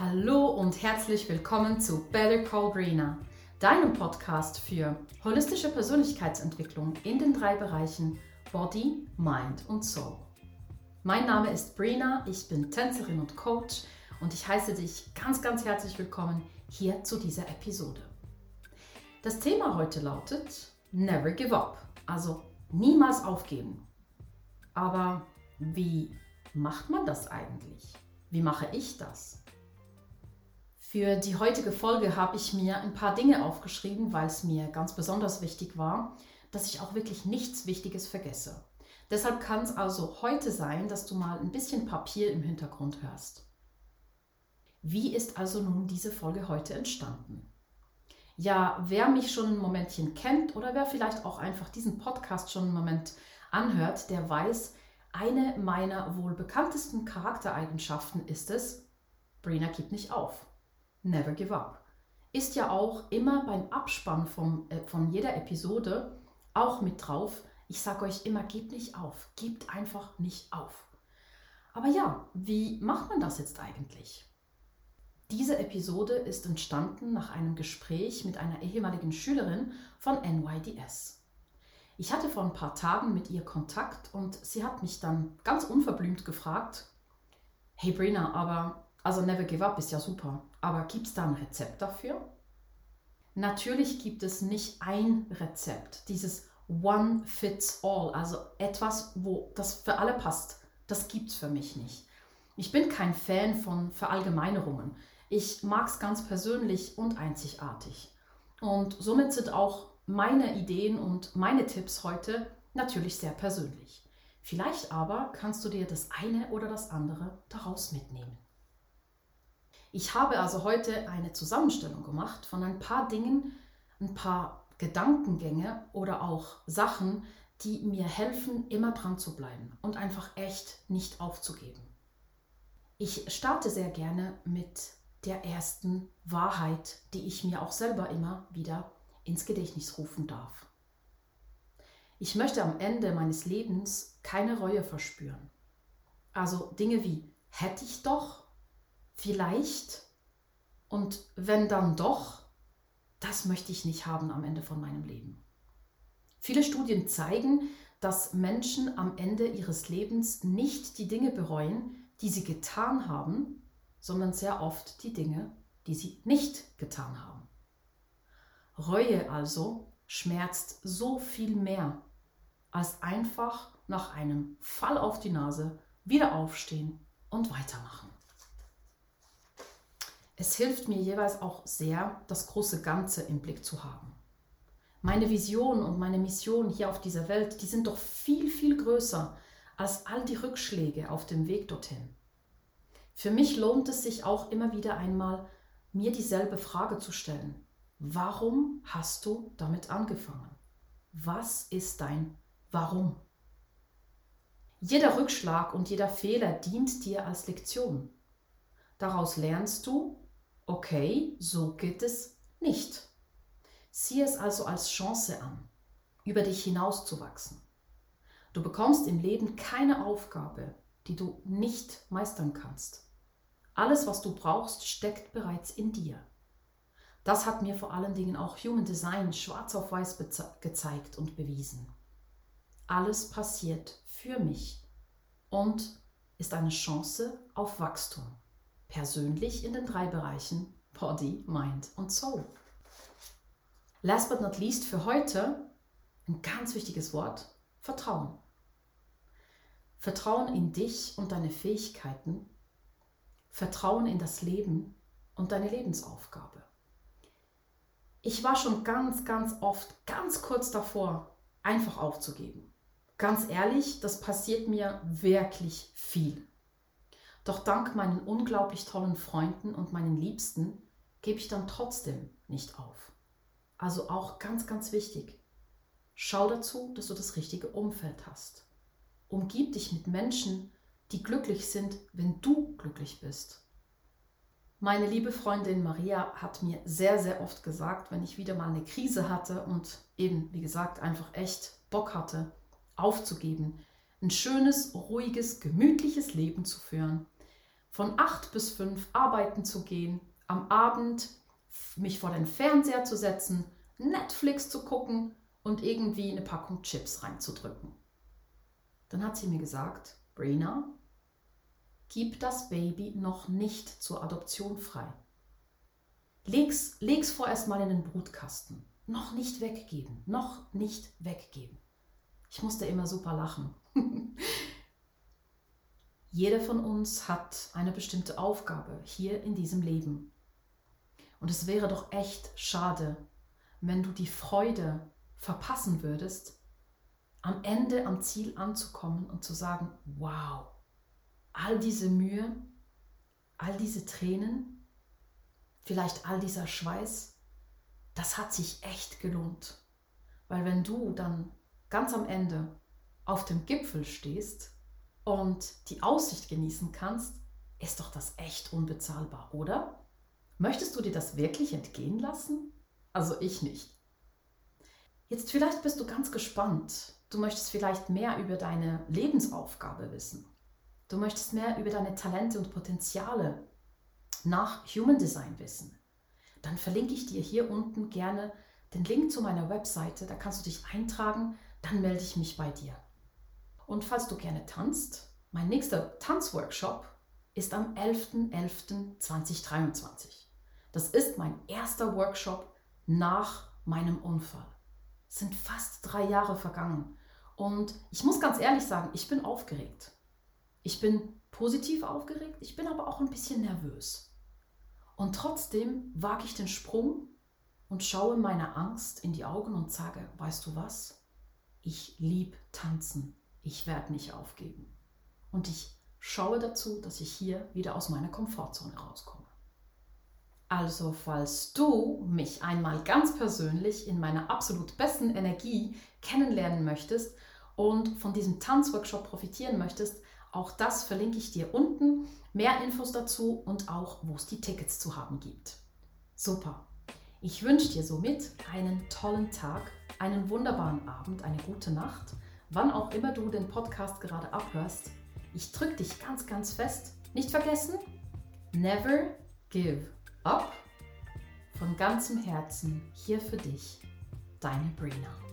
Hallo und herzlich willkommen zu Better Call Brina, deinem Podcast für holistische Persönlichkeitsentwicklung in den drei Bereichen Body, Mind und Soul. Mein Name ist Brina, ich bin Tänzerin und Coach und ich heiße dich ganz, ganz herzlich willkommen hier zu dieser Episode. Das Thema heute lautet Never Give Up, also niemals aufgeben. Aber wie macht man das eigentlich? Wie mache ich das? Für die heutige Folge habe ich mir ein paar Dinge aufgeschrieben, weil es mir ganz besonders wichtig war, dass ich auch wirklich nichts Wichtiges vergesse. Deshalb kann es also heute sein, dass du mal ein bisschen Papier im Hintergrund hörst. Wie ist also nun diese Folge heute entstanden? Ja, wer mich schon ein Momentchen kennt oder wer vielleicht auch einfach diesen Podcast schon einen Moment anhört, der weiß, eine meiner wohl bekanntesten Charaktereigenschaften ist es, Brina gibt nicht auf. Never Give Up. Ist ja auch immer beim Abspann vom, äh, von jeder Episode auch mit drauf. Ich sage euch immer, gebt nicht auf. Gebt einfach nicht auf. Aber ja, wie macht man das jetzt eigentlich? Diese Episode ist entstanden nach einem Gespräch mit einer ehemaligen Schülerin von NYDS. Ich hatte vor ein paar Tagen mit ihr Kontakt und sie hat mich dann ganz unverblümt gefragt, hey Brina, aber also Never Give Up ist ja super, aber gibt es da ein Rezept dafür? Natürlich gibt es nicht ein Rezept, dieses One Fits All, also etwas, wo das für alle passt. Das gibt es für mich nicht. Ich bin kein Fan von Verallgemeinerungen. Ich mag es ganz persönlich und einzigartig. Und somit sind auch meine Ideen und meine Tipps heute natürlich sehr persönlich. Vielleicht aber kannst du dir das eine oder das andere daraus mitnehmen. Ich habe also heute eine Zusammenstellung gemacht von ein paar Dingen, ein paar Gedankengänge oder auch Sachen, die mir helfen, immer dran zu bleiben und einfach echt nicht aufzugeben. Ich starte sehr gerne mit der ersten Wahrheit, die ich mir auch selber immer wieder ins Gedächtnis rufen darf. Ich möchte am Ende meines Lebens keine Reue verspüren. Also Dinge wie hätte ich doch vielleicht und wenn dann doch, das möchte ich nicht haben am Ende von meinem Leben. Viele Studien zeigen, dass Menschen am Ende ihres Lebens nicht die Dinge bereuen, die sie getan haben, sondern sehr oft die Dinge, die sie nicht getan haben. Reue also schmerzt so viel mehr, als einfach nach einem Fall auf die Nase wieder aufstehen und weitermachen. Es hilft mir jeweils auch sehr, das große Ganze im Blick zu haben. Meine Vision und meine Mission hier auf dieser Welt, die sind doch viel, viel größer als all die Rückschläge auf dem Weg dorthin. Für mich lohnt es sich auch immer wieder einmal, mir dieselbe Frage zu stellen. Warum hast du damit angefangen? Was ist dein Warum? Jeder Rückschlag und jeder Fehler dient dir als Lektion. Daraus lernst du, okay, so geht es nicht. Sieh es also als Chance an, über dich hinauszuwachsen. Du bekommst im Leben keine Aufgabe, die du nicht meistern kannst. Alles, was du brauchst, steckt bereits in dir. Das hat mir vor allen Dingen auch Human Design schwarz auf weiß gezeigt und bewiesen. Alles passiert für mich und ist eine Chance auf Wachstum persönlich in den drei Bereichen Body, Mind und Soul. Last but not least für heute ein ganz wichtiges Wort, Vertrauen. Vertrauen in dich und deine Fähigkeiten, Vertrauen in das Leben und deine Lebensaufgabe. Ich war schon ganz, ganz oft ganz kurz davor, einfach aufzugeben. Ganz ehrlich, das passiert mir wirklich viel. Doch dank meinen unglaublich tollen Freunden und meinen Liebsten gebe ich dann trotzdem nicht auf. Also auch ganz, ganz wichtig. Schau dazu, dass du das richtige Umfeld hast. Umgib dich mit Menschen, die glücklich sind, wenn du glücklich bist. Meine liebe Freundin Maria hat mir sehr, sehr oft gesagt, wenn ich wieder mal eine Krise hatte und eben, wie gesagt, einfach echt Bock hatte, aufzugeben, ein schönes, ruhiges, gemütliches Leben zu führen, von 8 bis 5 arbeiten zu gehen, am Abend mich vor den Fernseher zu setzen, Netflix zu gucken und irgendwie eine Packung Chips reinzudrücken. Dann hat sie mir gesagt, Brina, gib das Baby noch nicht zur Adoption frei. Leg's, leg's vorerst mal in den Brutkasten. Noch nicht weggeben, noch nicht weggeben. Ich musste immer super lachen. Jeder von uns hat eine bestimmte Aufgabe hier in diesem Leben. Und es wäre doch echt schade, wenn du die Freude verpassen würdest, am Ende am Ziel anzukommen und zu sagen, wow, all diese Mühe, all diese Tränen, vielleicht all dieser Schweiß, das hat sich echt gelohnt. Weil wenn du dann ganz am Ende auf dem Gipfel stehst und die Aussicht genießen kannst, ist doch das echt unbezahlbar, oder? Möchtest du dir das wirklich entgehen lassen? Also ich nicht. Jetzt vielleicht bist du ganz gespannt. Du möchtest vielleicht mehr über deine Lebensaufgabe wissen. Du möchtest mehr über deine Talente und Potenziale nach Human Design wissen. Dann verlinke ich dir hier unten gerne den Link zu meiner Webseite. Da kannst du dich eintragen, dann melde ich mich bei dir. Und falls du gerne tanzt, mein nächster Tanzworkshop ist am 11.11.2023. Das ist mein erster Workshop nach meinem Unfall. Es sind fast drei Jahre vergangen. Und ich muss ganz ehrlich sagen, ich bin aufgeregt. Ich bin positiv aufgeregt, ich bin aber auch ein bisschen nervös. Und trotzdem wage ich den Sprung und schaue meiner Angst in die Augen und sage, weißt du was? Ich lieb tanzen. Ich werde nicht aufgeben. Und ich schaue dazu, dass ich hier wieder aus meiner Komfortzone rauskomme. Also falls du mich einmal ganz persönlich in meiner absolut besten Energie kennenlernen möchtest und von diesem Tanzworkshop profitieren möchtest, auch das verlinke ich dir unten. Mehr Infos dazu und auch, wo es die Tickets zu haben gibt. Super. Ich wünsche dir somit einen tollen Tag, einen wunderbaren Abend, eine gute Nacht, wann auch immer du den Podcast gerade abhörst. Ich drücke dich ganz, ganz fest. Nicht vergessen, never give up. Von ganzem Herzen hier für dich, deine Brina.